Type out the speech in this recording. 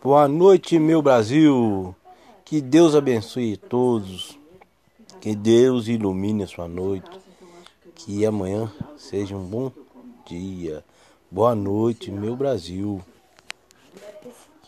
Boa noite, meu Brasil. Que Deus abençoe todos. Que Deus ilumine a sua noite. Que amanhã seja um bom dia. Boa noite, meu Brasil.